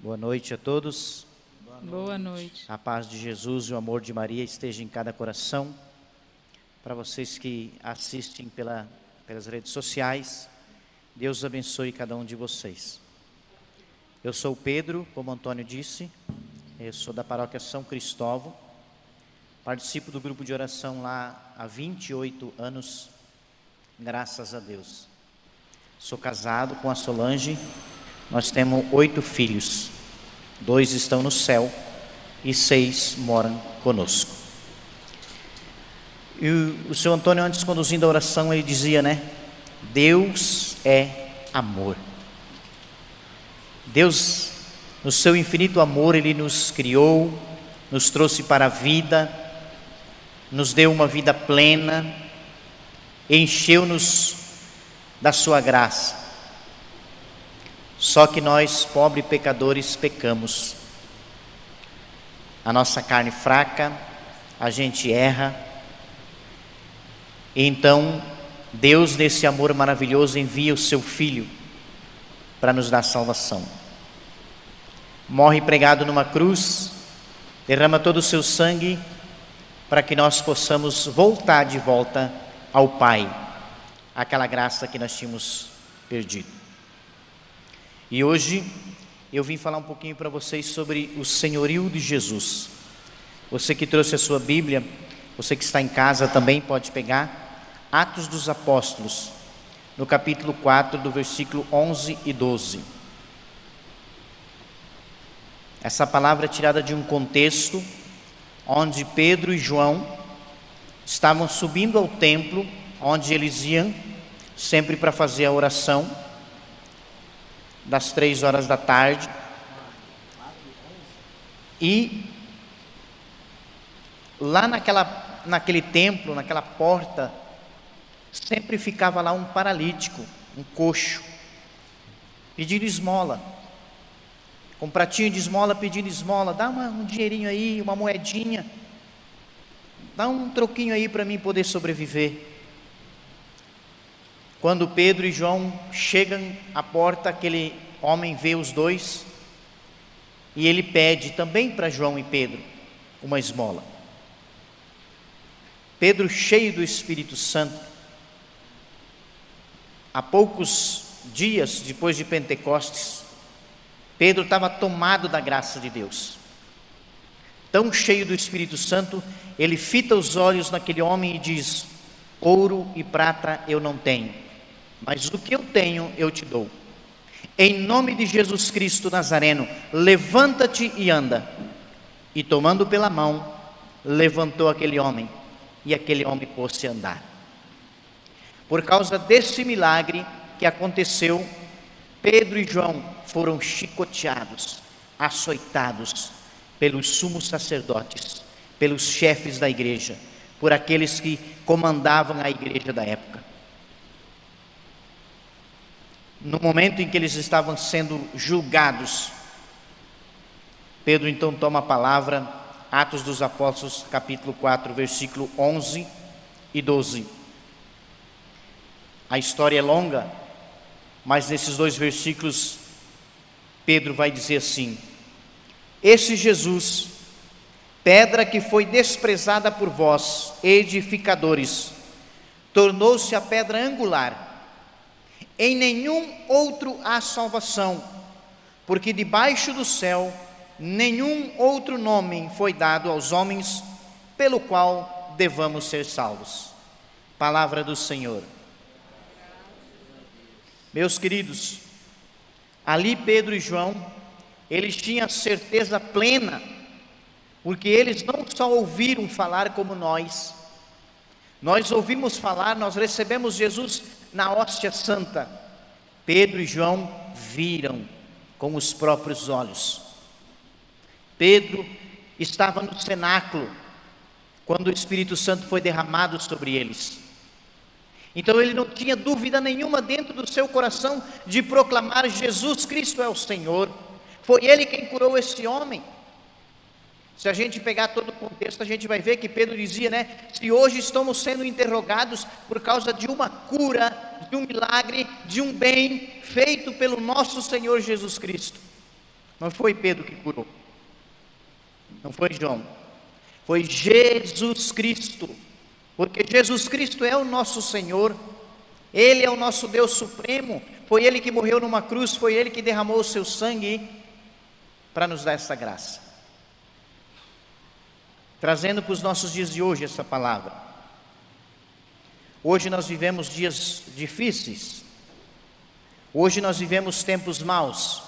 Boa noite a todos. Boa noite. A paz de Jesus e o amor de Maria esteja em cada coração. Para vocês que assistem pela, pelas redes sociais, Deus abençoe cada um de vocês. Eu sou Pedro, como Antônio disse, eu sou da paróquia São Cristóvão, participo do grupo de oração lá há 28 anos, graças a Deus. Sou casado com a Solange, nós temos oito filhos, dois estão no céu e seis moram conosco. E o, senhor Antônio, antes conduzindo a oração, ele dizia, né? Deus é amor. Deus, no seu infinito amor, Ele nos criou, nos trouxe para a vida, nos deu uma vida plena, encheu-nos da Sua graça. Só que nós, pobres pecadores, pecamos. A nossa carne fraca, a gente erra. E então, Deus, nesse amor maravilhoso, envia o seu Filho para nos dar salvação. Morre pregado numa cruz, derrama todo o seu sangue para que nós possamos voltar de volta ao Pai, aquela graça que nós tínhamos perdido. E hoje eu vim falar um pouquinho para vocês sobre o senhorio de Jesus. Você que trouxe a sua Bíblia, você que está em casa também pode pegar Atos dos Apóstolos, no capítulo 4, do versículo 11 e 12. Essa palavra é tirada de um contexto onde Pedro e João estavam subindo ao templo, onde eles iam sempre para fazer a oração das três horas da tarde. E lá naquela, naquele templo, naquela porta, sempre ficava lá um paralítico, um coxo, pedindo esmola. Com um pratinho de esmola, pedindo esmola, dá uma, um dinheirinho aí, uma moedinha, dá um troquinho aí para mim poder sobreviver. Quando Pedro e João chegam à porta, aquele homem vê os dois e ele pede também para João e Pedro uma esmola. Pedro, cheio do Espírito Santo, há poucos dias depois de Pentecostes, Pedro estava tomado da graça de Deus. Tão cheio do Espírito Santo, ele fita os olhos naquele homem e diz: Ouro e prata eu não tenho mas o que eu tenho eu te dou. Em nome de Jesus Cristo Nazareno, levanta-te e anda. E tomando pela mão, levantou aquele homem, e aquele homem pôs-se a andar. Por causa desse milagre que aconteceu, Pedro e João foram chicoteados, açoitados pelos sumos sacerdotes, pelos chefes da igreja, por aqueles que comandavam a igreja da época no momento em que eles estavam sendo julgados, Pedro então toma a palavra, Atos dos Apóstolos, capítulo 4, versículo 11 e 12. A história é longa, mas nesses dois versículos, Pedro vai dizer assim: Esse Jesus, pedra que foi desprezada por vós, edificadores, tornou-se a pedra angular em nenhum outro há salvação, porque debaixo do céu nenhum outro nome foi dado aos homens pelo qual devamos ser salvos. Palavra do Senhor. Meus queridos, ali Pedro e João, eles tinham certeza plena, porque eles não só ouviram falar como nós, nós ouvimos falar, nós recebemos Jesus na hóstia santa. Pedro e João viram com os próprios olhos. Pedro estava no cenáculo quando o Espírito Santo foi derramado sobre eles. Então ele não tinha dúvida nenhuma dentro do seu coração de proclamar: Jesus Cristo é o Senhor. Foi ele quem curou esse homem. Se a gente pegar todo o contexto, a gente vai ver que Pedro dizia, né? Se hoje estamos sendo interrogados por causa de uma cura, de um milagre, de um bem feito pelo nosso Senhor Jesus Cristo. Não foi Pedro que curou. Não foi João. Foi Jesus Cristo. Porque Jesus Cristo é o nosso Senhor. Ele é o nosso Deus supremo. Foi ele que morreu numa cruz, foi ele que derramou o seu sangue para nos dar essa graça. Trazendo para os nossos dias de hoje essa palavra. Hoje nós vivemos dias difíceis. Hoje nós vivemos tempos maus.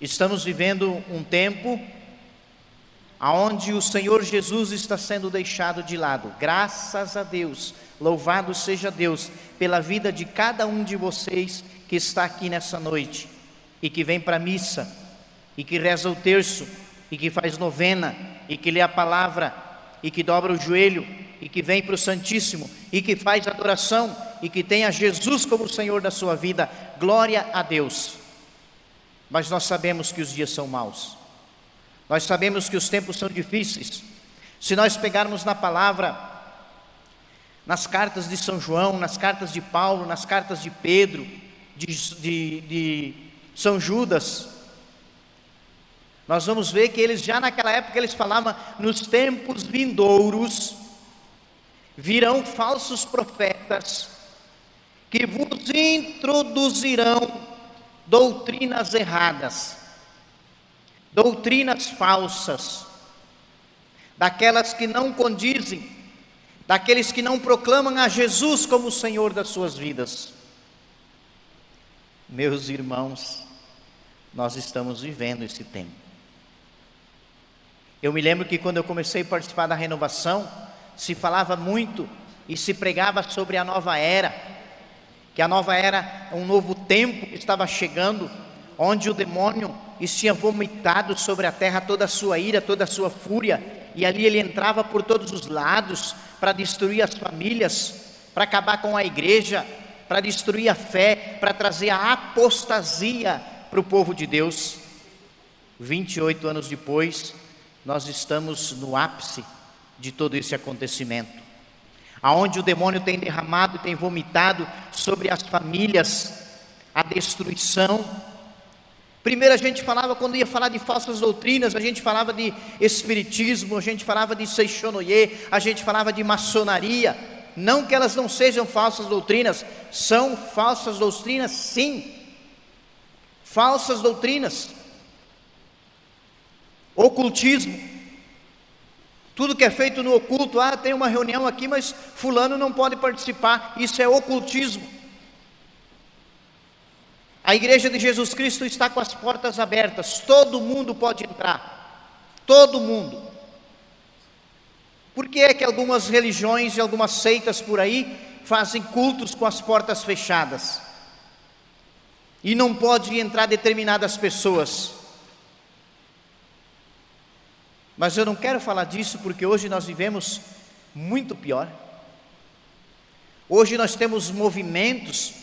Estamos vivendo um tempo aonde o Senhor Jesus está sendo deixado de lado. Graças a Deus, louvado seja Deus pela vida de cada um de vocês que está aqui nessa noite e que vem para a missa e que reza o terço e que faz novena e que lê a palavra e que dobra o joelho e que vem para o Santíssimo e que faz adoração e que tenha Jesus como Senhor da sua vida. Glória a Deus mas nós sabemos que os dias são maus, nós sabemos que os tempos são difíceis. Se nós pegarmos na palavra, nas cartas de São João, nas cartas de Paulo, nas cartas de Pedro, de, de, de São Judas, nós vamos ver que eles já naquela época eles falavam nos tempos vindouros virão falsos profetas que vos introduzirão doutrinas erradas, doutrinas falsas, daquelas que não condizem, daqueles que não proclamam a Jesus como o Senhor das suas vidas. Meus irmãos, nós estamos vivendo esse tempo. Eu me lembro que quando eu comecei a participar da renovação, se falava muito e se pregava sobre a nova era, que a nova era, um novo tempo estava chegando, onde o demônio tinha vomitado sobre a terra toda a sua ira, toda a sua fúria, e ali ele entrava por todos os lados para destruir as famílias, para acabar com a igreja, para destruir a fé, para trazer a apostasia para o povo de Deus. 28 anos depois, nós estamos no ápice de todo esse acontecimento aonde o demônio tem derramado, tem vomitado sobre as famílias a destruição. Primeiro a gente falava, quando ia falar de falsas doutrinas, a gente falava de espiritismo, a gente falava de Seixonoye, a gente falava de maçonaria. Não que elas não sejam falsas doutrinas, são falsas doutrinas sim. Falsas doutrinas. Ocultismo. Tudo que é feito no oculto, ah, tem uma reunião aqui, mas fulano não pode participar. Isso é ocultismo. A igreja de Jesus Cristo está com as portas abertas, todo mundo pode entrar. Todo mundo. Por que é que algumas religiões e algumas seitas por aí fazem cultos com as portas fechadas? E não pode entrar determinadas pessoas. Mas eu não quero falar disso porque hoje nós vivemos muito pior. Hoje nós temos movimentos,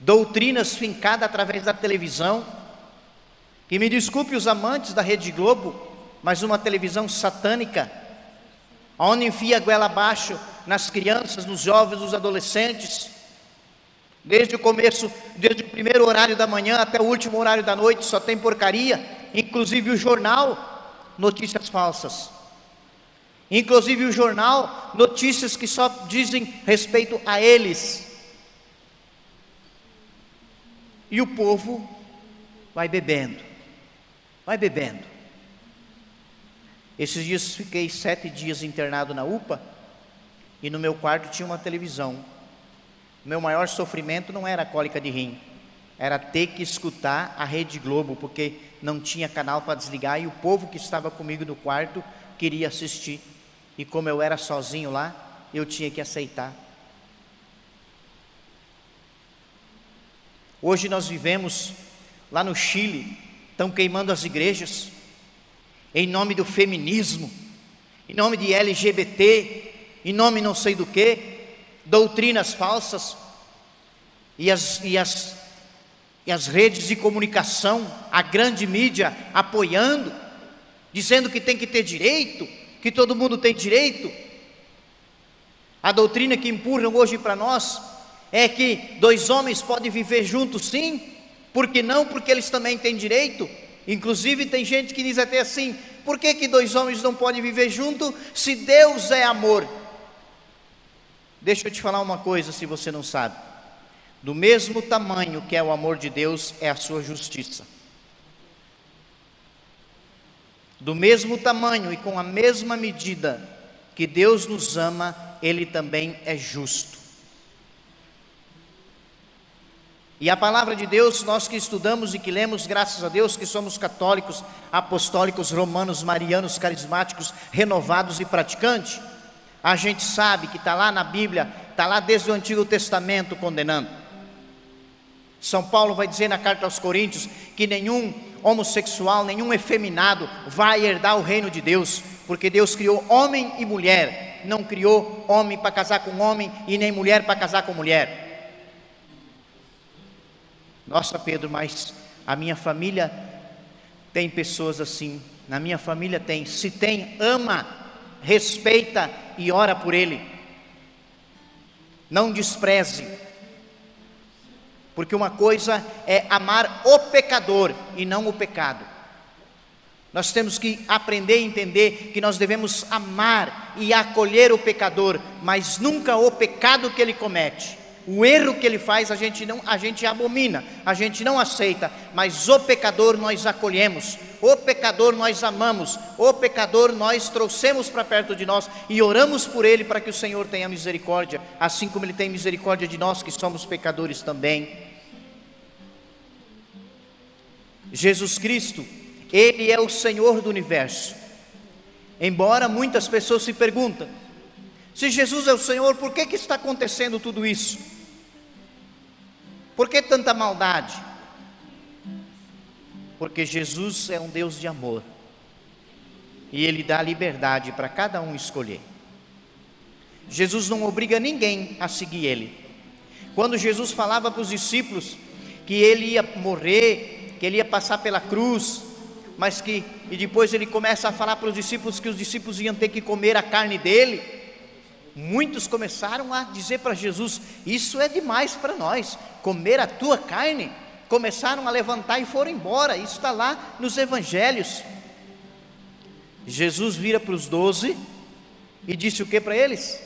doutrinas fincadas através da televisão. E me desculpe os amantes da Rede Globo, mas uma televisão satânica, onde enfia a goela abaixo nas crianças, nos jovens, nos adolescentes. Desde o começo, desde o primeiro horário da manhã até o último horário da noite, só tem porcaria, inclusive o jornal notícias falsas. Inclusive o jornal, notícias que só dizem respeito a eles. E o povo vai bebendo, vai bebendo. Esses dias fiquei sete dias internado na UPA e no meu quarto tinha uma televisão. Meu maior sofrimento não era a cólica de rim, era ter que escutar a Rede Globo, porque não tinha canal para desligar e o povo que estava comigo no quarto queria assistir. E como eu era sozinho lá, eu tinha que aceitar. Hoje nós vivemos lá no Chile, estão queimando as igrejas, em nome do feminismo, em nome de LGBT, em nome não sei do que, doutrinas falsas, e as, e as e as redes de comunicação, a grande mídia apoiando, dizendo que tem que ter direito, que todo mundo tem direito. A doutrina que empurram hoje para nós é que dois homens podem viver juntos, sim, Por que não? Porque eles também têm direito. Inclusive, tem gente que diz até assim: por que, que dois homens não podem viver juntos se Deus é amor? Deixa eu te falar uma coisa, se você não sabe. Do mesmo tamanho que é o amor de Deus, é a sua justiça. Do mesmo tamanho e com a mesma medida que Deus nos ama, Ele também é justo. E a palavra de Deus, nós que estudamos e que lemos, graças a Deus, que somos católicos, apostólicos, romanos, marianos, carismáticos, renovados e praticantes, a gente sabe que está lá na Bíblia, está lá desde o Antigo Testamento condenando. São Paulo vai dizer na carta aos Coríntios que nenhum homossexual, nenhum efeminado vai herdar o reino de Deus, porque Deus criou homem e mulher, não criou homem para casar com homem e nem mulher para casar com mulher. Nossa, Pedro, mas a minha família tem pessoas assim. Na minha família tem. Se tem, ama, respeita e ora por ele. Não despreze. Porque uma coisa é amar o pecador e não o pecado. Nós temos que aprender a entender que nós devemos amar e acolher o pecador, mas nunca o pecado que ele comete. O erro que ele faz a gente não, a gente abomina, a gente não aceita, mas o pecador nós acolhemos, o pecador nós amamos, o pecador nós trouxemos para perto de nós e oramos por ele para que o Senhor tenha misericórdia, assim como ele tem misericórdia de nós que somos pecadores também. Jesus Cristo, ele é o Senhor do universo. Embora muitas pessoas se perguntem, se Jesus é o Senhor, por que, que está acontecendo tudo isso? Por que tanta maldade? Porque Jesus é um Deus de amor. E Ele dá liberdade para cada um escolher. Jesus não obriga ninguém a seguir Ele. Quando Jesus falava para os discípulos que Ele ia morrer, que Ele ia passar pela cruz, mas que, e depois Ele começa a falar para os discípulos que os discípulos iam ter que comer a carne dele, muitos começaram a dizer para Jesus: Isso é demais para nós, comer a tua carne. Começaram a levantar e foram embora. Isso está lá nos evangelhos. Jesus vira para os doze e disse o que para eles?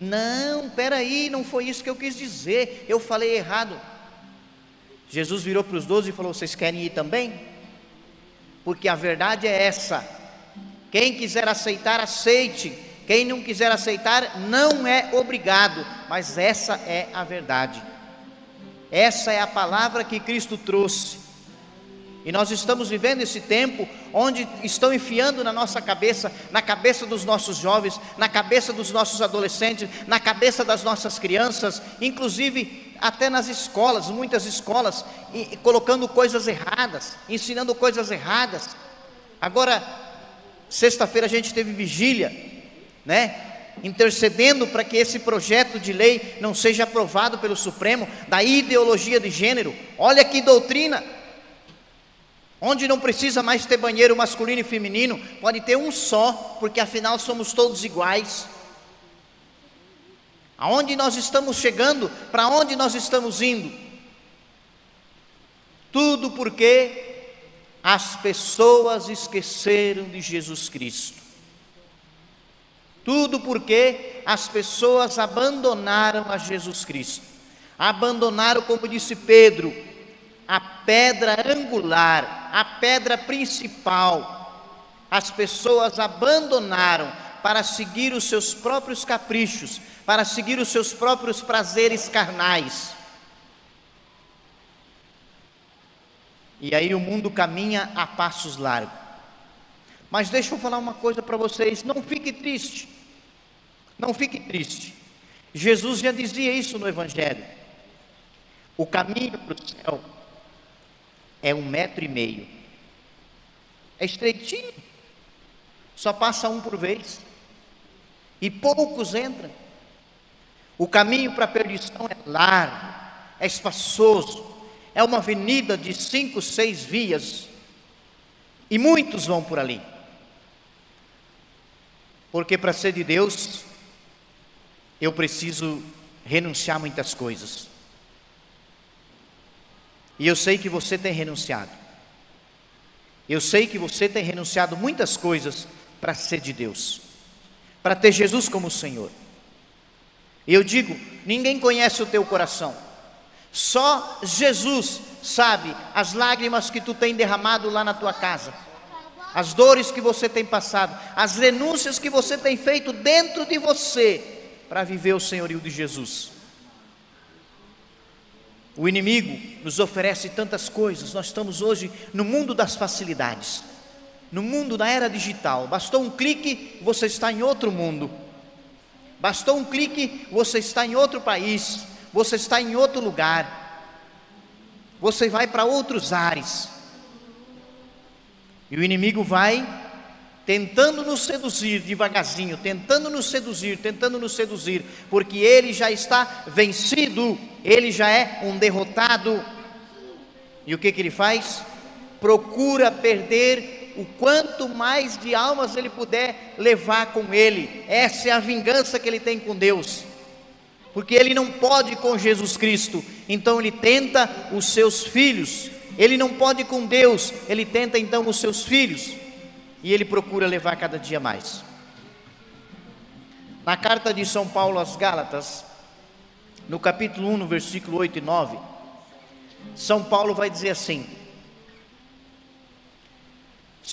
Não, peraí, não foi isso que eu quis dizer, eu falei errado. Jesus virou para os doze e falou: Vocês querem ir também? Porque a verdade é essa. Quem quiser aceitar, aceite. Quem não quiser aceitar, não é obrigado, mas essa é a verdade. Essa é a palavra que Cristo trouxe. E nós estamos vivendo esse tempo onde estão enfiando na nossa cabeça, na cabeça dos nossos jovens, na cabeça dos nossos adolescentes, na cabeça das nossas crianças, inclusive até nas escolas, muitas escolas, e, colocando coisas erradas, ensinando coisas erradas. Agora, sexta-feira a gente teve vigília, né? Intercedendo para que esse projeto de lei não seja aprovado pelo Supremo da ideologia de gênero. Olha que doutrina! Onde não precisa mais ter banheiro masculino e feminino, pode ter um só, porque afinal somos todos iguais. Aonde nós estamos chegando? Para onde nós estamos indo? Tudo porque as pessoas esqueceram de Jesus Cristo. Tudo porque as pessoas abandonaram a Jesus Cristo. Abandonaram, como disse Pedro, a pedra angular, a pedra principal. As pessoas abandonaram para seguir os seus próprios caprichos, para seguir os seus próprios prazeres carnais. E aí o mundo caminha a passos largos. Mas deixa eu falar uma coisa para vocês: não fique triste. Não fique triste. Jesus já dizia isso no Evangelho. O caminho para o céu é um metro e meio. É estreitinho. Só passa um por vez. E poucos entram. O caminho para a perdição é largo, é espaçoso, é uma avenida de cinco, seis vias. E muitos vão por ali. Porque para ser de Deus, eu preciso renunciar muitas coisas. E eu sei que você tem renunciado. Eu sei que você tem renunciado muitas coisas para ser de Deus, para ter Jesus como Senhor. Eu digo: ninguém conhece o teu coração, só Jesus sabe as lágrimas que tu tem derramado lá na tua casa, as dores que você tem passado, as renúncias que você tem feito dentro de você para viver o senhorio de Jesus. O inimigo nos oferece tantas coisas, nós estamos hoje no mundo das facilidades, no mundo da era digital. Bastou um clique, você está em outro mundo. Bastou um clique, você está em outro país, você está em outro lugar. Você vai para outros ares. E o inimigo vai tentando nos seduzir devagarzinho, tentando nos seduzir, tentando nos seduzir, porque ele já está vencido, ele já é um derrotado. E o que, que ele faz? Procura perder o quanto mais de almas ele puder levar com ele. Essa é a vingança que ele tem com Deus. Porque ele não pode com Jesus Cristo, então ele tenta os seus filhos. Ele não pode com Deus, ele tenta então os seus filhos e ele procura levar cada dia mais. Na carta de São Paulo às Gálatas, no capítulo 1, no versículo 8 e 9, São Paulo vai dizer assim: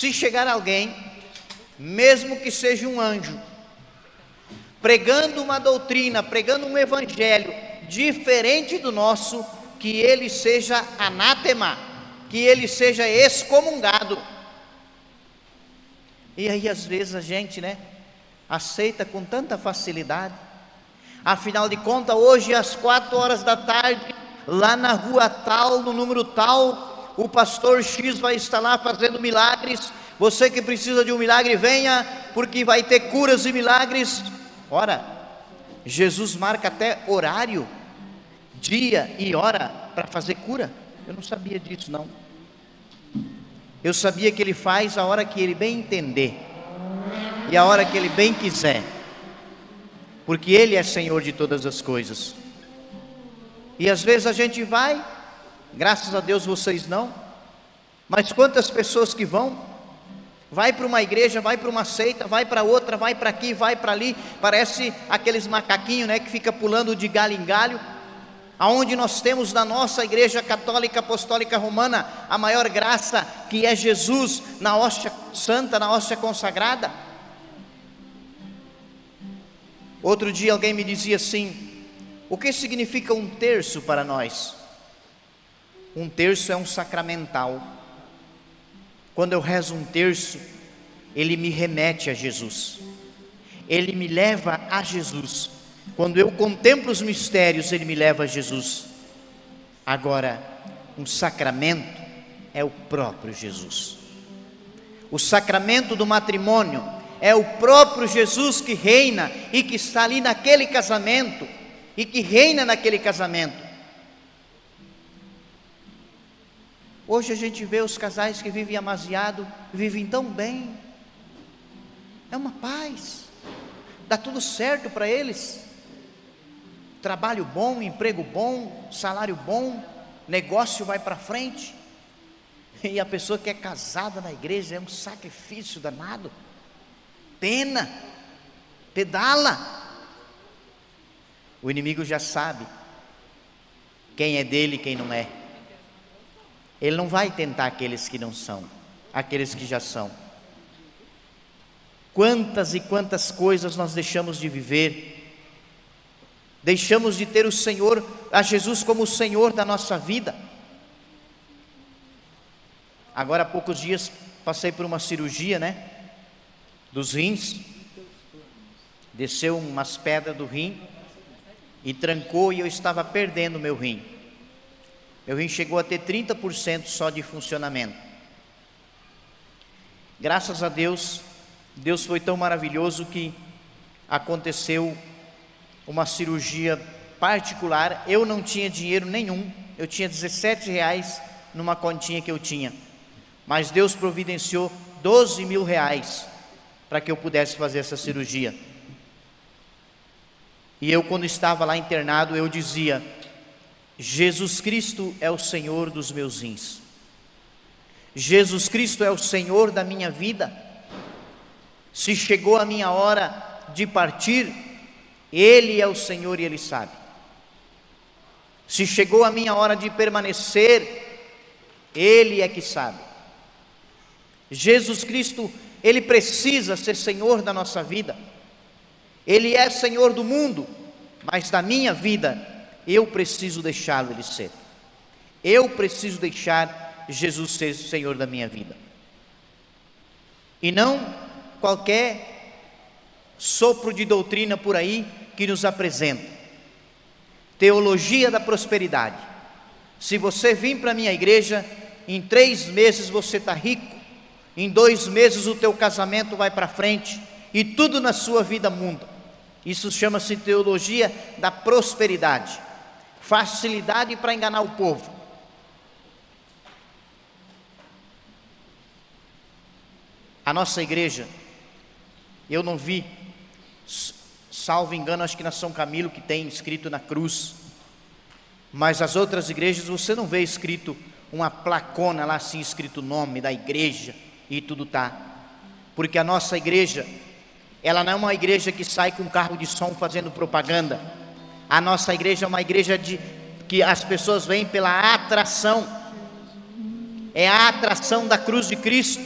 Se chegar alguém, mesmo que seja um anjo, pregando uma doutrina, pregando um evangelho diferente do nosso, que ele seja anátema, que ele seja excomungado. E aí, às vezes, a gente, né, aceita com tanta facilidade. Afinal de contas, hoje, às quatro horas da tarde, lá na rua tal, no número tal, o pastor X vai estar lá fazendo milagres. Você que precisa de um milagre, venha, porque vai ter curas e milagres. Ora, Jesus marca até horário, dia e hora para fazer cura. Eu não sabia disso, não. Eu sabia que Ele faz a hora que Ele bem entender e a hora que Ele bem quiser, porque Ele é Senhor de todas as coisas. E às vezes a gente vai, graças a Deus vocês não, mas quantas pessoas que vão, vai para uma igreja, vai para uma seita, vai para outra, vai para aqui, vai para ali, parece aqueles macaquinhos, né, que fica pulando de galho em galho aonde nós temos na nossa Igreja Católica Apostólica Romana a maior graça, que é Jesus na hóstia santa, na hóstia consagrada. Outro dia alguém me dizia assim: o que significa um terço para nós? Um terço é um sacramental. Quando eu rezo um terço, ele me remete a Jesus, ele me leva a Jesus. Quando eu contemplo os mistérios, ele me leva a Jesus. Agora, um sacramento é o próprio Jesus. O sacramento do matrimônio é o próprio Jesus que reina e que está ali naquele casamento e que reina naquele casamento. Hoje a gente vê os casais que vivem amasiado, vivem tão bem. É uma paz. Dá tudo certo para eles trabalho bom, emprego bom, salário bom, negócio vai para frente. E a pessoa que é casada na igreja é um sacrifício danado. Pena, pedala. O inimigo já sabe quem é dele e quem não é. Ele não vai tentar aqueles que não são, aqueles que já são. Quantas e quantas coisas nós deixamos de viver Deixamos de ter o Senhor, a Jesus como o Senhor da nossa vida. Agora há poucos dias passei por uma cirurgia, né? Dos rins. Desceu umas pedras do rim e trancou e eu estava perdendo meu rim. Meu rim chegou a ter 30% só de funcionamento. Graças a Deus, Deus foi tão maravilhoso que aconteceu uma cirurgia particular, eu não tinha dinheiro nenhum, eu tinha 17 reais numa continha que eu tinha, mas Deus providenciou 12 mil reais para que eu pudesse fazer essa cirurgia. E eu, quando estava lá internado, eu dizia: Jesus Cristo é o Senhor dos meus rins. Jesus Cristo é o Senhor da minha vida. Se chegou a minha hora de partir, Ele é o Senhor e Ele sabe. Se chegou a minha hora de permanecer, Ele é que sabe. Jesus Cristo, Ele precisa ser Senhor da nossa vida. Ele é Senhor do mundo, mas da minha vida, eu preciso deixá-lo Ele ser. Eu preciso deixar Jesus ser Senhor da minha vida. E não qualquer sopro de doutrina por aí que nos apresenta. Teologia da prosperidade. Se você vir para a minha igreja, em três meses você está rico, em dois meses o teu casamento vai para frente e tudo na sua vida muda. Isso chama-se teologia da prosperidade, facilidade para enganar o povo. A nossa igreja, eu não vi, salvo engano, acho que na São Camilo que tem escrito na cruz, mas as outras igrejas você não vê escrito uma placona lá assim escrito o nome da igreja e tudo tá. Porque a nossa igreja, ela não é uma igreja que sai com carro de som fazendo propaganda. A nossa igreja é uma igreja de que as pessoas vêm pela atração. É a atração da cruz de Cristo.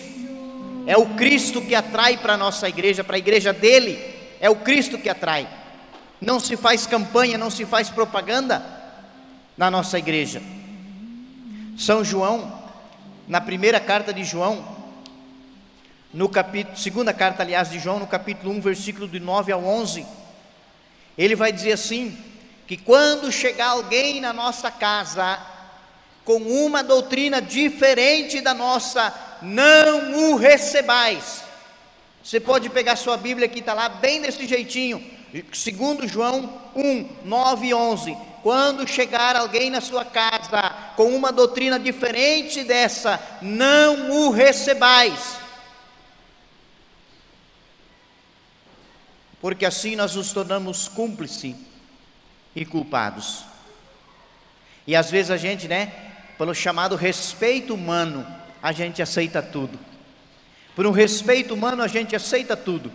É o Cristo que atrai para a nossa igreja, para a igreja dele. É o Cristo que atrai. Não se faz campanha, não se faz propaganda na nossa igreja. São João, na primeira carta de João, no capítulo, segunda carta, aliás, de João, no capítulo 1, versículo de 9 ao 11, ele vai dizer assim: que quando chegar alguém na nossa casa com uma doutrina diferente da nossa, não o recebais. Você pode pegar sua Bíblia que está lá bem desse jeitinho, segundo João 1, 9 e 11. Quando chegar alguém na sua casa com uma doutrina diferente dessa, não o recebais porque assim nós nos tornamos cúmplices e culpados. E às vezes a gente, né, pelo chamado respeito humano, a gente aceita tudo. Por um respeito humano, a gente aceita tudo.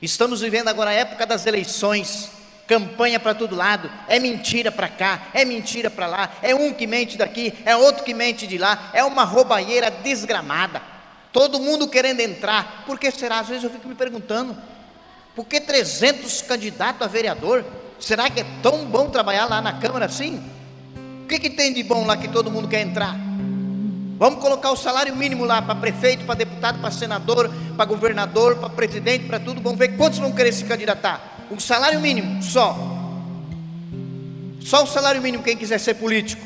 Estamos vivendo agora a época das eleições, campanha para todo lado, é mentira para cá, é mentira para lá, é um que mente daqui, é outro que mente de lá, é uma roubalheira desgramada. Todo mundo querendo entrar, por que será? Às vezes eu fico me perguntando, por que 300 candidatos a vereador? Será que é tão bom trabalhar lá na Câmara assim? O que, que tem de bom lá que todo mundo quer entrar? Vamos colocar o salário mínimo lá para prefeito, para deputado, para senador, para governador, para presidente, para tudo. Vamos ver quantos vão querer se candidatar. O salário mínimo, só. Só o salário mínimo quem quiser ser político.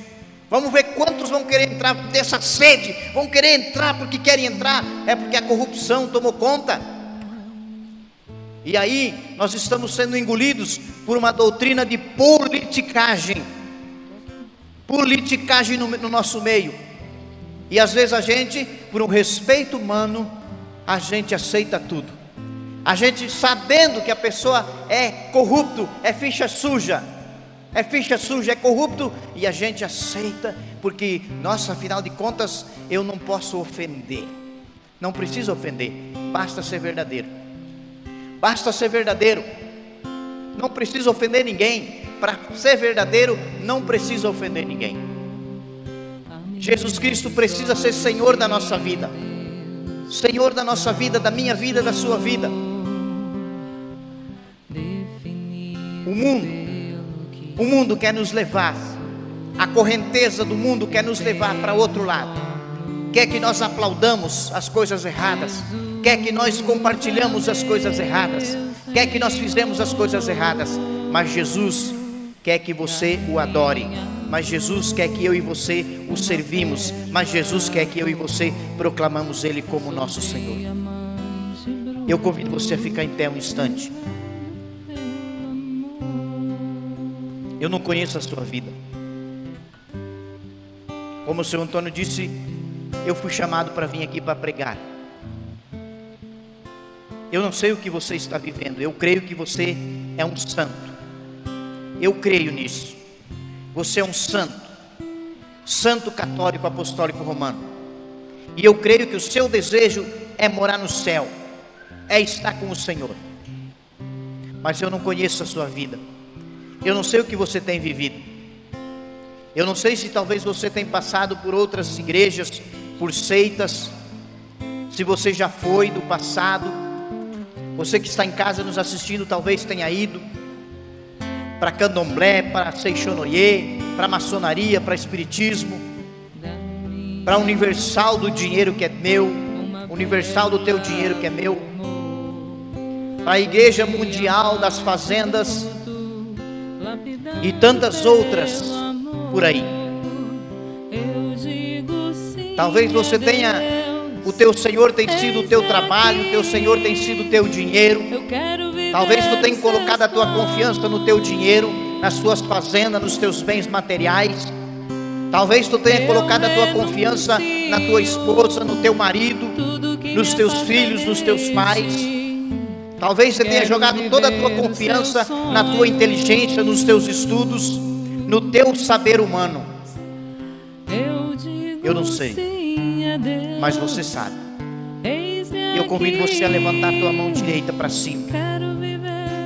Vamos ver quantos vão querer entrar dessa sede, vão querer entrar porque querem entrar, é porque a corrupção tomou conta. E aí nós estamos sendo engolidos por uma doutrina de politicagem. Politicagem no, no nosso meio. E às vezes a gente, por um respeito humano, a gente aceita tudo. A gente sabendo que a pessoa é corrupto, é ficha suja, é ficha suja, é corrupto, e a gente aceita, porque, nossa, afinal de contas, eu não posso ofender. Não precisa ofender, basta ser verdadeiro. Basta ser verdadeiro. Não precisa ofender ninguém. Para ser verdadeiro, não precisa ofender ninguém. Jesus Cristo precisa ser Senhor da nossa vida. Senhor da nossa vida, da minha vida, da sua vida. O mundo, o mundo quer nos levar, a correnteza do mundo quer nos levar para outro lado. Quer que nós aplaudamos as coisas erradas, quer que nós compartilhamos as coisas erradas, quer que nós fizemos as coisas erradas, mas Jesus quer que você o adore, mas Jesus quer que eu e você o servimos, mas Jesus quer que eu e você proclamamos Ele como nosso Senhor. Eu convido você a ficar em pé um instante. Eu não conheço a sua vida. Como o senhor Antônio disse, eu fui chamado para vir aqui para pregar. Eu não sei o que você está vivendo, eu creio que você é um santo. Eu creio nisso. Você é um santo. santo, católico, apostólico romano. E eu creio que o seu desejo é morar no céu, é estar com o Senhor. Mas eu não conheço a sua vida, eu não sei o que você tem vivido, eu não sei se talvez você tenha passado por outras igrejas, por seitas, se você já foi do passado, você que está em casa nos assistindo, talvez tenha ido para candomblé, para seixonoye, para maçonaria, para espiritismo, para universal do dinheiro que é meu, universal do teu dinheiro que é meu, para a igreja mundial das fazendas e tantas outras por aí. Talvez você tenha o teu Senhor tem sido o teu trabalho, o teu Senhor tem sido o teu dinheiro. Talvez tu tenha colocado a tua confiança no teu dinheiro, nas tuas fazendas, nos teus bens materiais. Talvez tu tenha colocado a tua confiança na tua esposa, no teu marido, nos teus filhos, nos teus pais. Talvez você tenha jogado toda a tua confiança na tua inteligência, nos teus estudos, no teu saber humano. Eu não sei mas você sabe. Eu convido você a levantar a tua mão direita para cima.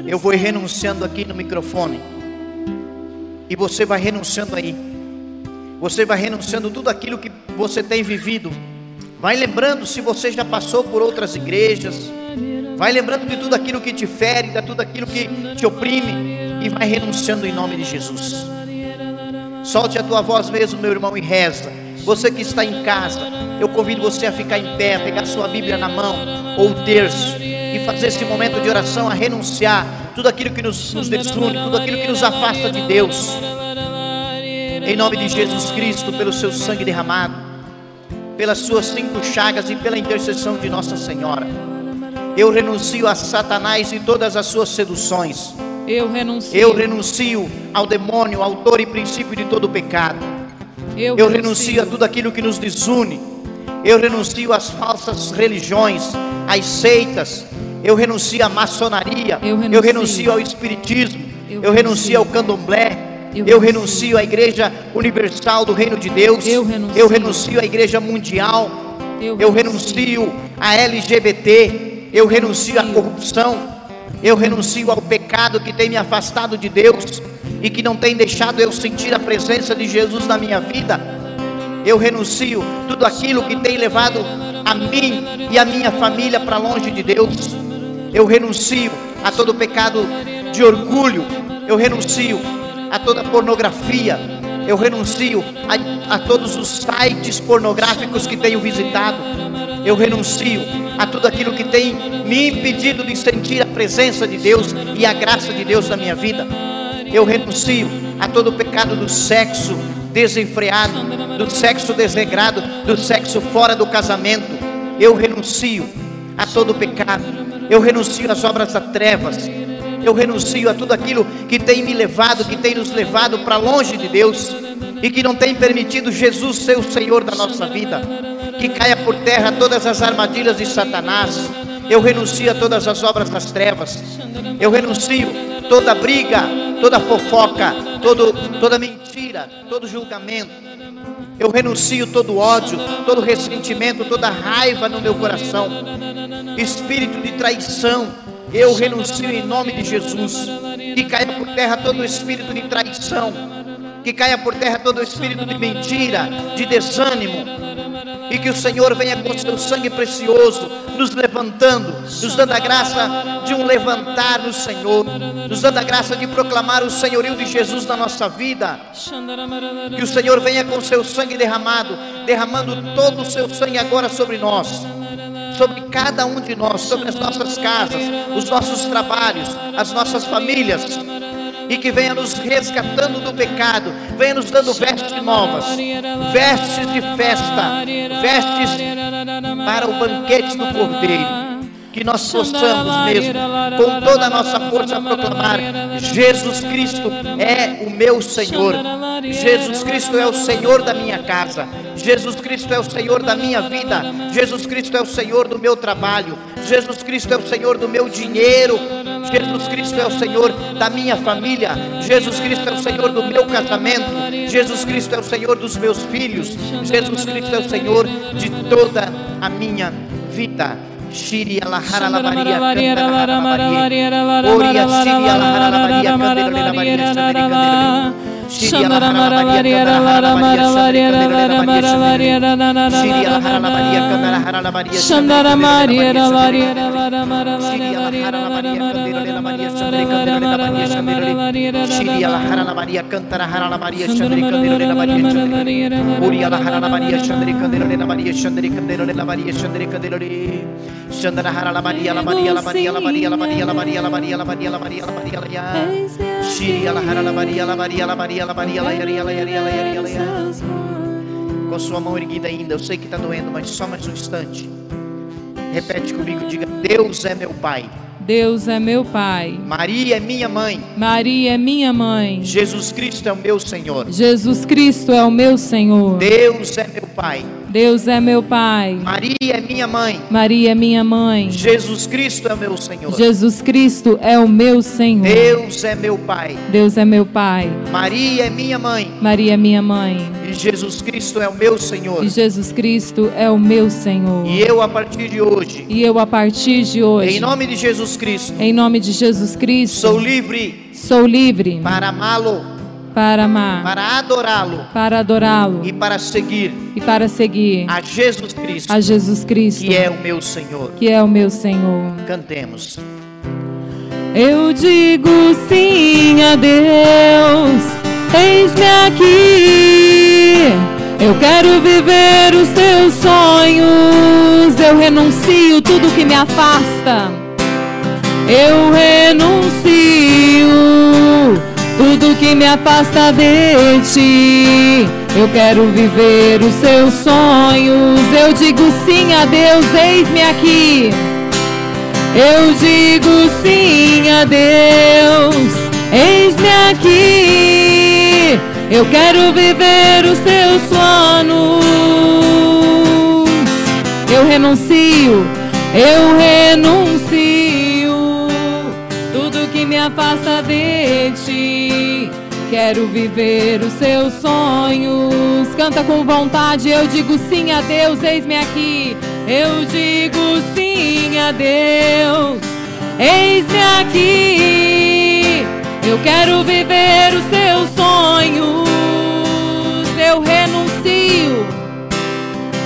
Eu vou renunciando aqui no microfone. E você vai renunciando aí. Você vai renunciando tudo aquilo que você tem vivido. Vai lembrando se você já passou por outras igrejas. Vai lembrando de tudo aquilo que te fere, de tudo aquilo que te oprime. E vai renunciando em nome de Jesus. Solte a tua voz mesmo, meu irmão, e reza. Você que está em casa, eu convido você a ficar em pé, pegar sua Bíblia na mão, ou o terço, e fazer esse momento de oração, a renunciar tudo aquilo que nos, nos desune, tudo aquilo que nos afasta de Deus. Em nome de Jesus Cristo, pelo seu sangue derramado, pelas suas cinco chagas e pela intercessão de Nossa Senhora. Eu renuncio a Satanás e todas as suas seduções. Eu renuncio. Eu renuncio ao demônio, autor e princípio de todo pecado. Eu, Eu renuncio a tudo aquilo que nos desune. Eu renuncio às falsas religiões, às seitas, eu renuncio à maçonaria, eu renuncio, eu renuncio. ao espiritismo, eu, eu renuncio ao candomblé, eu, eu renuncio. à igreja universal do reino de Deus, eu renuncio, eu renuncio. à igreja mundial, eu renuncio. à LGBT, eu renuncio à corrupção, eu renuncio ao pecado que tem me afastado de Deus e que não tem deixado eu sentir a presença de Jesus na minha vida eu renuncio tudo aquilo que tem levado a mim e a minha família para longe de Deus. Eu renuncio a todo pecado de orgulho. Eu renuncio a toda pornografia. Eu renuncio a, a todos os sites pornográficos que tenho visitado. Eu renuncio a tudo aquilo que tem me impedido de sentir a presença de Deus e a graça de Deus na minha vida. Eu renuncio a todo pecado do sexo, desenfreado, do sexo desregrado, do sexo fora do casamento. Eu renuncio a todo pecado, eu renuncio às obras das trevas, eu renuncio a tudo aquilo que tem me levado, que tem nos levado para longe de Deus e que não tem permitido Jesus ser o Senhor da nossa vida. Que caia por terra todas as armadilhas de Satanás. Eu renuncio a todas as obras das trevas. Eu renuncio toda briga, toda fofoca, todo, toda mentira, todo julgamento. Eu renuncio todo ódio, todo ressentimento, toda raiva no meu coração. Espírito de traição, eu renuncio em nome de Jesus. Que caia por terra todo espírito de traição. Que caia por terra todo espírito de mentira, de desânimo, e que o Senhor venha com seu sangue precioso, nos levantando, nos dando a graça de um levantar no Senhor, nos dando a graça de proclamar o senhorio de Jesus na nossa vida. Que o Senhor venha com seu sangue derramado, derramando todo o seu sangue agora sobre nós sobre cada um de nós, sobre as nossas casas, os nossos trabalhos, as nossas famílias, e que venha nos resgatando do pecado, venha nos dando vestes novas, vestes de festa, vestes para o banquete do Cordeiro que nós possamos mesmo, com toda a nossa força, proclamar: Jesus Cristo é o meu Senhor, Jesus Cristo é o Senhor da minha casa, Jesus Cristo é o Senhor da minha vida, Jesus Cristo é o Senhor do meu trabalho, Jesus Cristo é o Senhor do meu dinheiro. Jesus Cristo é o Senhor da minha família. Jesus Cristo é o Senhor do meu casamento. Jesus Cristo é o Senhor dos meus filhos. Jesus Cristo é o Senhor de toda a minha vida. Shiri alahara la Maria, cantara la Maria. Oria shiri alahara la Maria, cantara la Maria, cantara la Maria. Shandara mara varia la la mara varia la la mara varia la la la la la Shandara maria la varia la la mara varia varia la la mara varia mara varia mara mara varia la Shiri alahara la Maria, cantara hara la Maria, chandri candere la Maria. Oria alahara la Maria, chandri candere la Maria, chandri candere la Maria, chandri candere. Chandara hara la Maria, la Maria, la Maria, la Maria, la Maria, la Maria, la Maria, la Maria, la Maria, la Maria, la Maria. Shiri alahara la Maria, la Maria, la Maria, la Maria, la Maria, la Maria, la Maria, la Maria. Com a sua mão erguida ainda, eu sei que está doendo, mas só mais um instante. Repete comigo, diga: Deus é meu Pai. Deus é meu Pai. Maria é minha mãe. Maria é minha mãe. Jesus Cristo é o meu Senhor. Jesus Cristo é o meu Senhor. Deus é meu Pai. Deus é meu Pai. Maria é minha mãe. Maria é minha mãe. Jesus Cristo é meu Senhor. Jesus Cristo é o meu Senhor. Deus é meu Pai. Deus é meu Pai. Maria é minha mãe. Maria é minha mãe. E Jesus Cristo é o meu Senhor. E Jesus Cristo é o meu Senhor. E eu, a partir de hoje, E eu, a partir de hoje, em nome de Jesus Cristo, em nome de Jesus Cristo, sou livre sou livre para amá-lo, para amar, para adorá-lo para adorá-lo e para seguir e para seguir a Jesus Cristo, a Jesus Cristo, que é o meu Senhor. que é o meu Senhor. Cantemos. Eu digo sim a Deus, eis-me aqui. Eu quero viver os teus sonhos. Eu renuncio tudo que me afasta. Eu renuncio tudo que me afasta de ti. Eu quero viver os seus sonhos. Eu digo sim a Deus, eis-me aqui. Eu digo sim a Deus, eis-me aqui. Eu quero viver os seus planos. Eu renuncio, eu renuncio tudo que me afasta de ti. Quero viver os seus sonhos. Canta com vontade. Eu digo sim a Deus, eis-me aqui. Eu digo sim a Deus, eis-me aqui. Eu quero viver os seus sonhos. Eu renuncio,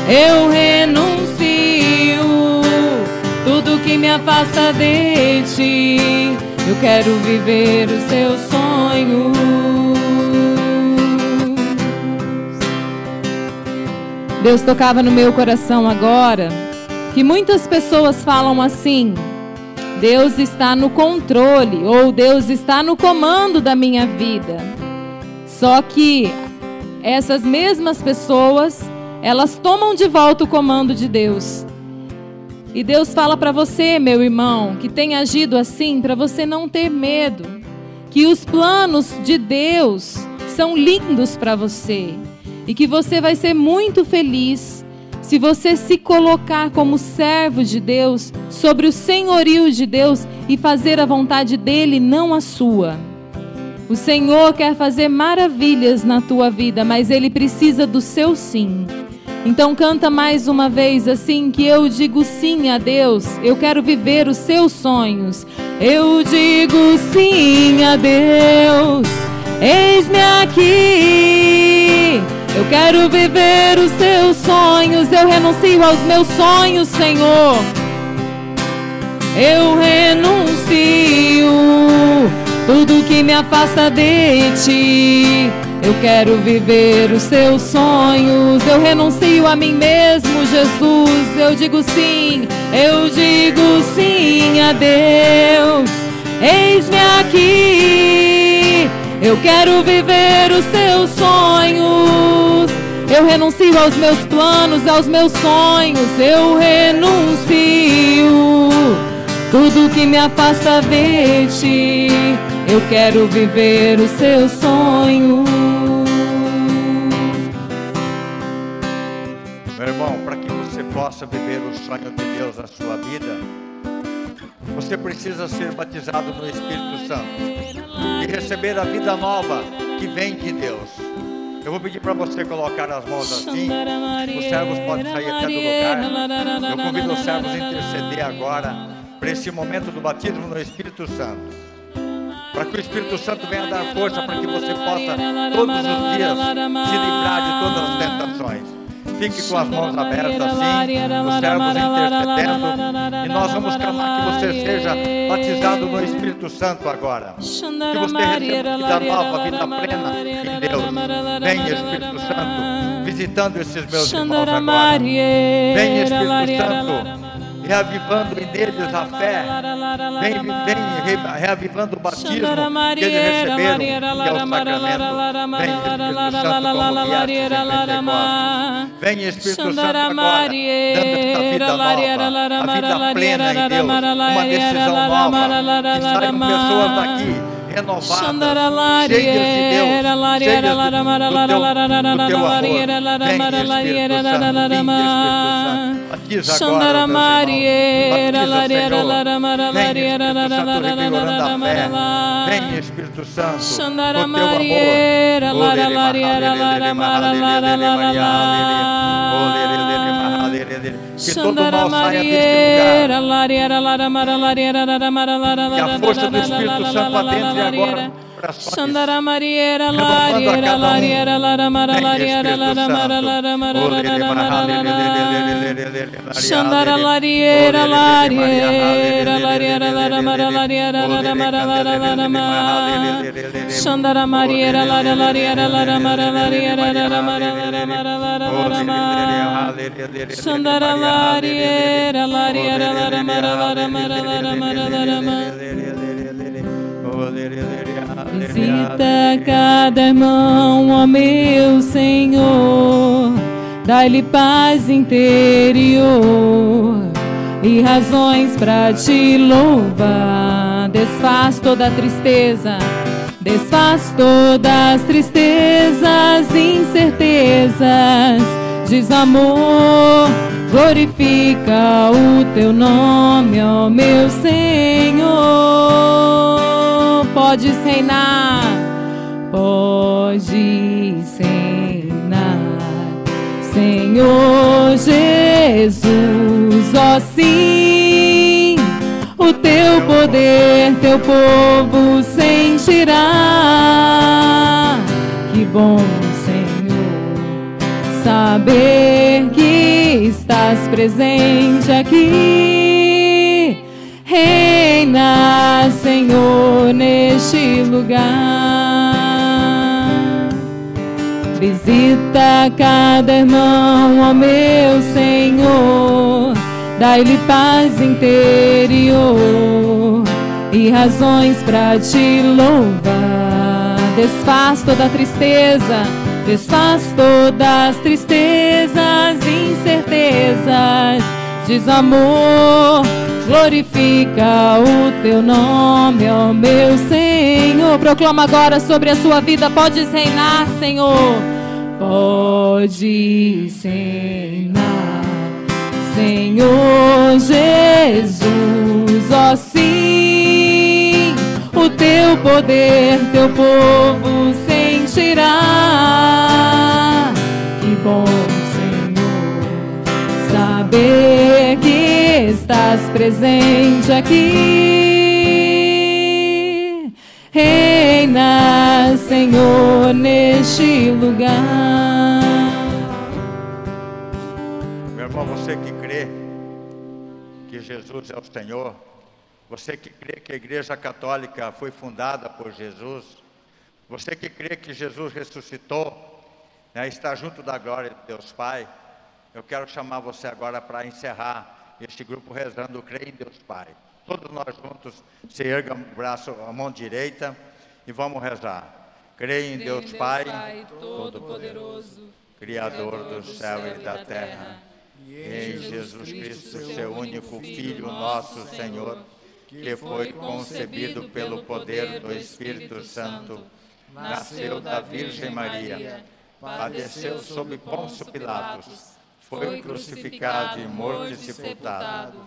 eu renuncio tudo que me afasta de ti. Eu quero viver os seus sonhos. Deus tocava no meu coração agora que muitas pessoas falam assim: Deus está no controle ou Deus está no comando da minha vida. Só que essas mesmas pessoas, elas tomam de volta o comando de Deus. E Deus fala para você, meu irmão, que tem agido assim, para você não ter medo, que os planos de Deus são lindos para você e que você vai ser muito feliz se você se colocar como servo de Deus, sobre o senhorio de Deus e fazer a vontade dele, não a sua. O Senhor quer fazer maravilhas na tua vida, mas ele precisa do seu sim. Então canta mais uma vez assim que eu digo sim a Deus. Eu quero viver os seus sonhos. Eu digo sim a Deus. Eis-me aqui. Eu quero viver os seus sonhos. Eu renuncio aos meus sonhos, Senhor. Eu renuncio tudo que me afasta de ti. Eu quero viver os seus sonhos. Eu renuncio a mim mesmo, Jesus. Eu digo sim, eu digo sim a Deus. Eis-me aqui. Eu quero viver os seus sonhos. Eu renuncio aos meus planos, aos meus sonhos. Eu renuncio tudo que me afasta de ti. Eu quero viver os seus sonhos. Meu irmão, para que você possa viver o sonho de Deus na sua vida, Você precisa ser batizado no Espírito Santo e receber a vida nova que vem de Deus. Eu vou pedir para você colocar as mãos assim. Os servos podem sair até do lugar. Eu convido os servos a interceder agora para esse momento do batismo no Espírito Santo. Para que o Espírito Santo venha dar força para que você possa todos os dias se livrar de todas as tentações. Fique com as mãos abertas assim, os servos intercedendo. E nós vamos clamar que você seja batizado no Espírito Santo agora. Que você receba vida nova, vida plena em Deus. Venha, Espírito Santo, visitando esses meus irmãos agora. Venha, Espírito Santo reavivando em eles a fé, vem, vem reavivando o batismo que eles receberam, que é o sacramento. Vem, Espírito Santo, como vieste Vem, Espírito Santo, agora, dando esta vida nova, a vida plena em Deus, uma decisão nova, que saiam pessoas daqui renovadas, cheias de Deus, cheias do, do, teu, do teu amor. Vem, Espírito Santo, agora os meus irmãos. Batiza, Senhor. Vem, Espírito Santo, com teu amor. Que todo mal saia deste lugar. Que a força do Espírito Santo adentre agora Shandara Mariera Lariera Lariera Lara Mara Lariera Lara Mara Lara Mara Shandara Lariera Lariera Lariera Lara Mara Lariera Lara Mara Lara Lara Mara Shandara Mariera Lara Lariera Lara Mara Lariera Lara Mara Lara Mara Lara Lara Mara Shandara Lariera Lariera Lara Mara Lara Mara Visita cada irmão, ó meu Senhor, dá-lhe paz interior e razões para te louvar. Desfaz toda tristeza, desfaz todas as tristezas, incertezas, desamor. Glorifica o teu nome, ó meu Senhor podes reinar, podes reinar, Senhor Jesus, ó oh, sim, o teu poder, teu povo sentirá. Que bom, Senhor, saber que estás presente aqui lugar. Visita cada irmão, ó meu Senhor. Dai-lhe paz interior e razões para te louvar. Desfaz toda tristeza, desfaz todas as tristezas, incertezas, desamor glorifica o teu nome, ó meu Senhor. Proclama agora sobre a sua vida, podes reinar, Senhor. Podes reinar, Senhor Jesus, ó sim, o teu poder, teu povo sentirá. Que bom, Senhor, saber que estás presente aqui. Reina, Senhor, neste lugar. Meu irmão, você que crê que Jesus é o Senhor, você que crê que a Igreja Católica foi fundada por Jesus, você que crê que Jesus ressuscitou, né, está junto da glória de Deus Pai, eu quero chamar você agora para encerrar este grupo rezando, creio em Deus Pai. Todos nós juntos, se erga o braço, a mão direita e vamos rezar. Creio em Deus, Deus Pai, Pai Todo-Poderoso, Criador do céu e da terra, e em Jesus Cristo, seu único Filho, nosso Senhor, que foi concebido pelo poder do Espírito Santo, nasceu da Virgem Maria, padeceu sob Pôncio Pilatos foi crucificado e morto e sepultado,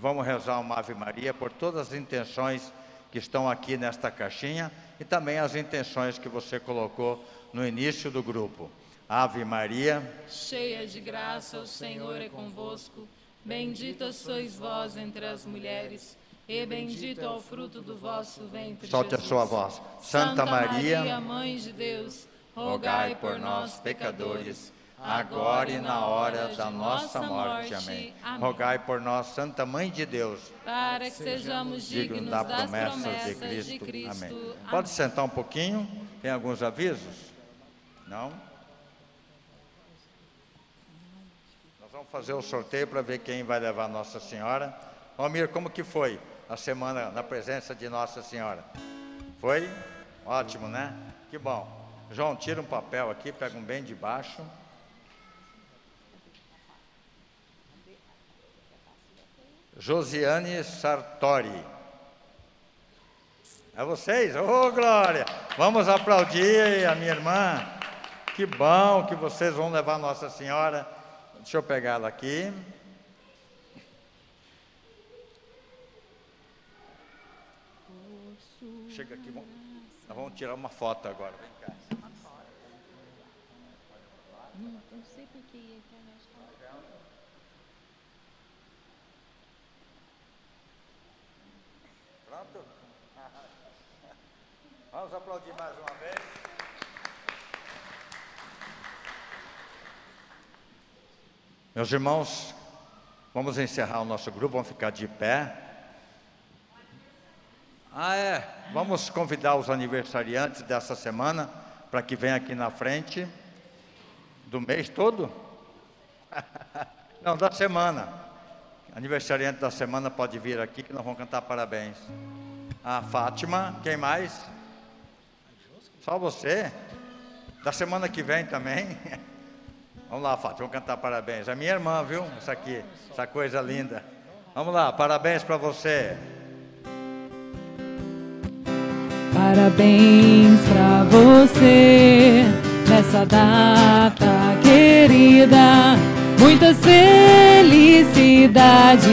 Vamos rezar uma Ave Maria por todas as intenções que estão aqui nesta caixinha e também as intenções que você colocou no início do grupo. Ave Maria, cheia de graça, o Senhor é convosco. Bendita sois vós entre as mulheres, e bendito é o fruto do vosso ventre. Solte Jesus. a sua voz. Santa, Santa Maria, Maria, Mãe de Deus, rogai por nós, pecadores agora e na hora da nossa morte. Amém. Amém. Rogai por nós, Santa Mãe de Deus, para que sejamos dignos da promessa de Cristo. de Cristo. Amém. Amém. Pode sentar um pouquinho? Tem alguns avisos? Não? Nós vamos fazer o sorteio para ver quem vai levar Nossa Senhora. Almir, como que foi a semana na presença de Nossa Senhora? Foi? Ótimo, né? Que bom. João, tira um papel aqui, pega um bem de baixo. Josiane Sartori. É vocês? Ô, oh, Glória! Vamos aplaudir a minha irmã. Que bom que vocês vão levar Nossa Senhora. Deixa eu pegar ela aqui. Chega aqui, vamos, nós vamos tirar uma foto agora. Vem cá. Não sei porque Pronto? Vamos aplaudir mais uma vez. Meus irmãos, vamos encerrar o nosso grupo, vamos ficar de pé. Ah, é. Vamos convidar os aniversariantes dessa semana para que venham aqui na frente. Do mês todo? Não, da semana. Aniversariante da semana pode vir aqui que nós vamos cantar parabéns. A Fátima, quem mais? Só você? Da semana que vem também. Vamos lá, Fátima, vamos cantar parabéns. A minha irmã, viu? Essa aqui, essa coisa linda. Vamos lá, parabéns para você. Parabéns para você nessa data querida muitas felicidades,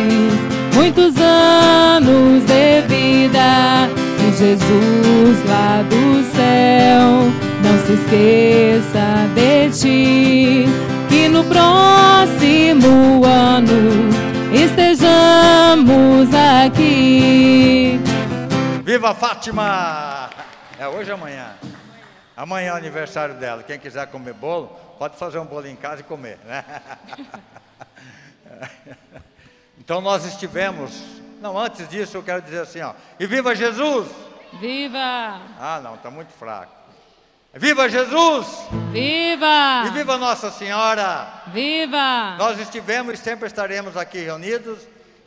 muitos anos de vida. E Jesus lá do céu, não se esqueça de ti, que no próximo ano estejamos aqui. Viva Fátima! É hoje ou amanhã? Amanhã é o aniversário dela. Quem quiser comer bolo, pode fazer um bolo em casa e comer. Né? Então nós estivemos. Não, antes disso eu quero dizer assim, ó. E viva Jesus! Viva! Ah, não, está muito fraco. Viva Jesus! Viva! E viva Nossa Senhora! Viva! Nós estivemos e sempre estaremos aqui reunidos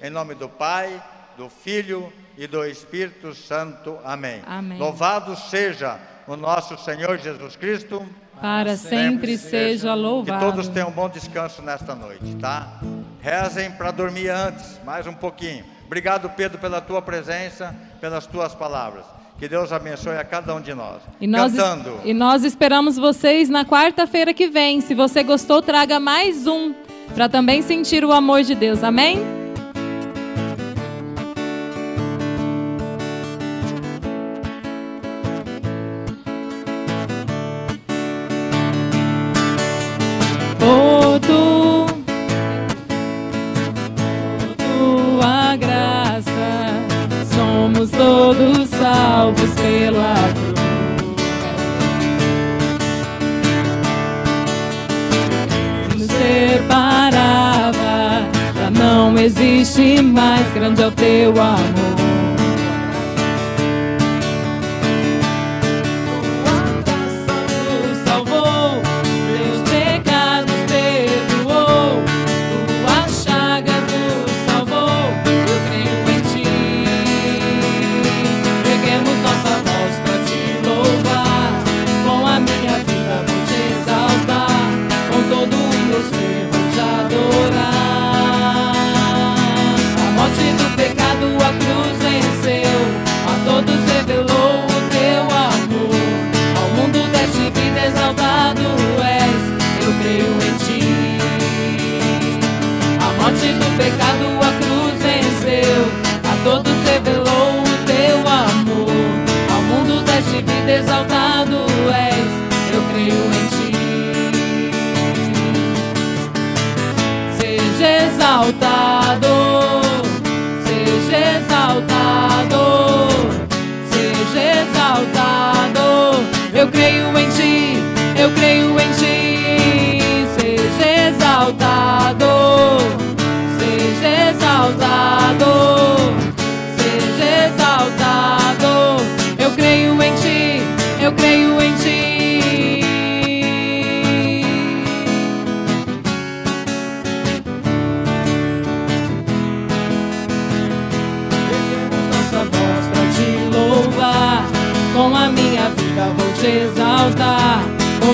em nome do Pai, do Filho e do Espírito Santo. Amém. Amém. Louvado seja o nosso Senhor Jesus Cristo. Para sempre, sempre seja louvado. Que todos tenham um bom descanso nesta noite, tá? Rezem para dormir antes, mais um pouquinho. Obrigado, Pedro, pela tua presença, pelas tuas palavras. Que Deus abençoe a cada um de nós. E nós, Cantando. E nós esperamos vocês na quarta-feira que vem. Se você gostou, traga mais um, para também sentir o amor de Deus. Amém? Salvos pela cruz. Separava, já não existe mais grande é o teu amor.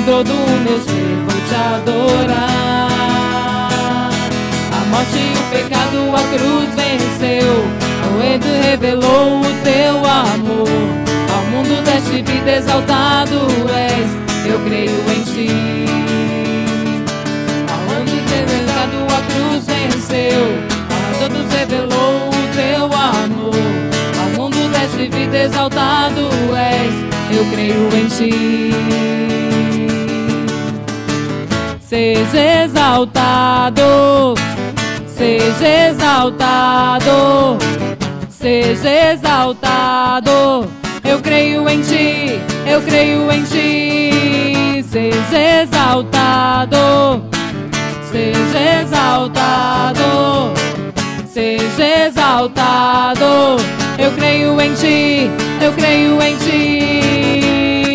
Todo o meu ser vou te adorar. A morte e o pecado a cruz venceu. O Endo revelou o teu amor. Ao mundo deste vida exaltado és. Eu creio em ti. Aonde teu pecado a cruz venceu, a todos revelou o teu amor. Ao mundo deste vida exaltado és, eu creio em ti. Seja exaltado, seja exaltado, seja exaltado. Eu creio em ti, eu creio em ti. Seja exaltado, seja exaltado, seja exaltado. Eu creio em ti, eu creio em ti.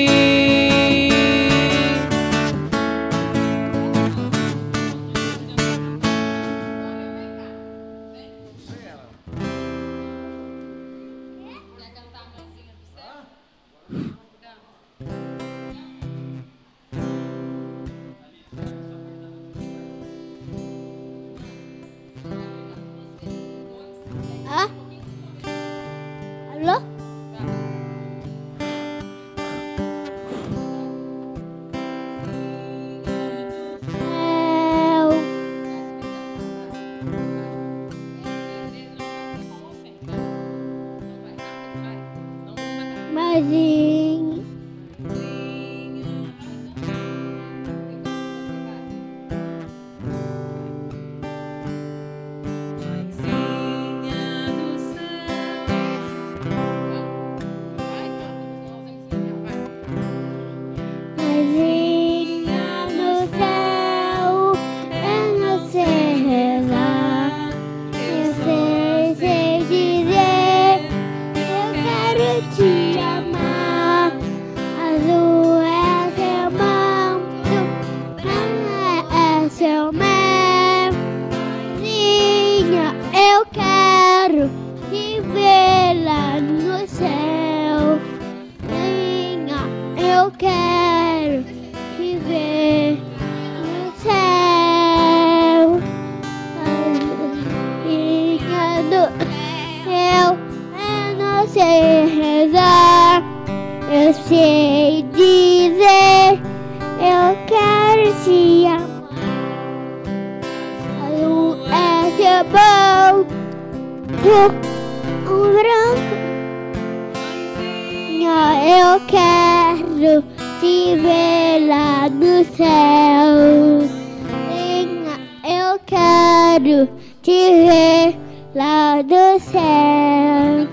Sei rezar, eu sei dizer, eu quero te amar. Azul é seu bom, um branco. Eu quero te ver lá no céu. Eu quero te ver lá do céu.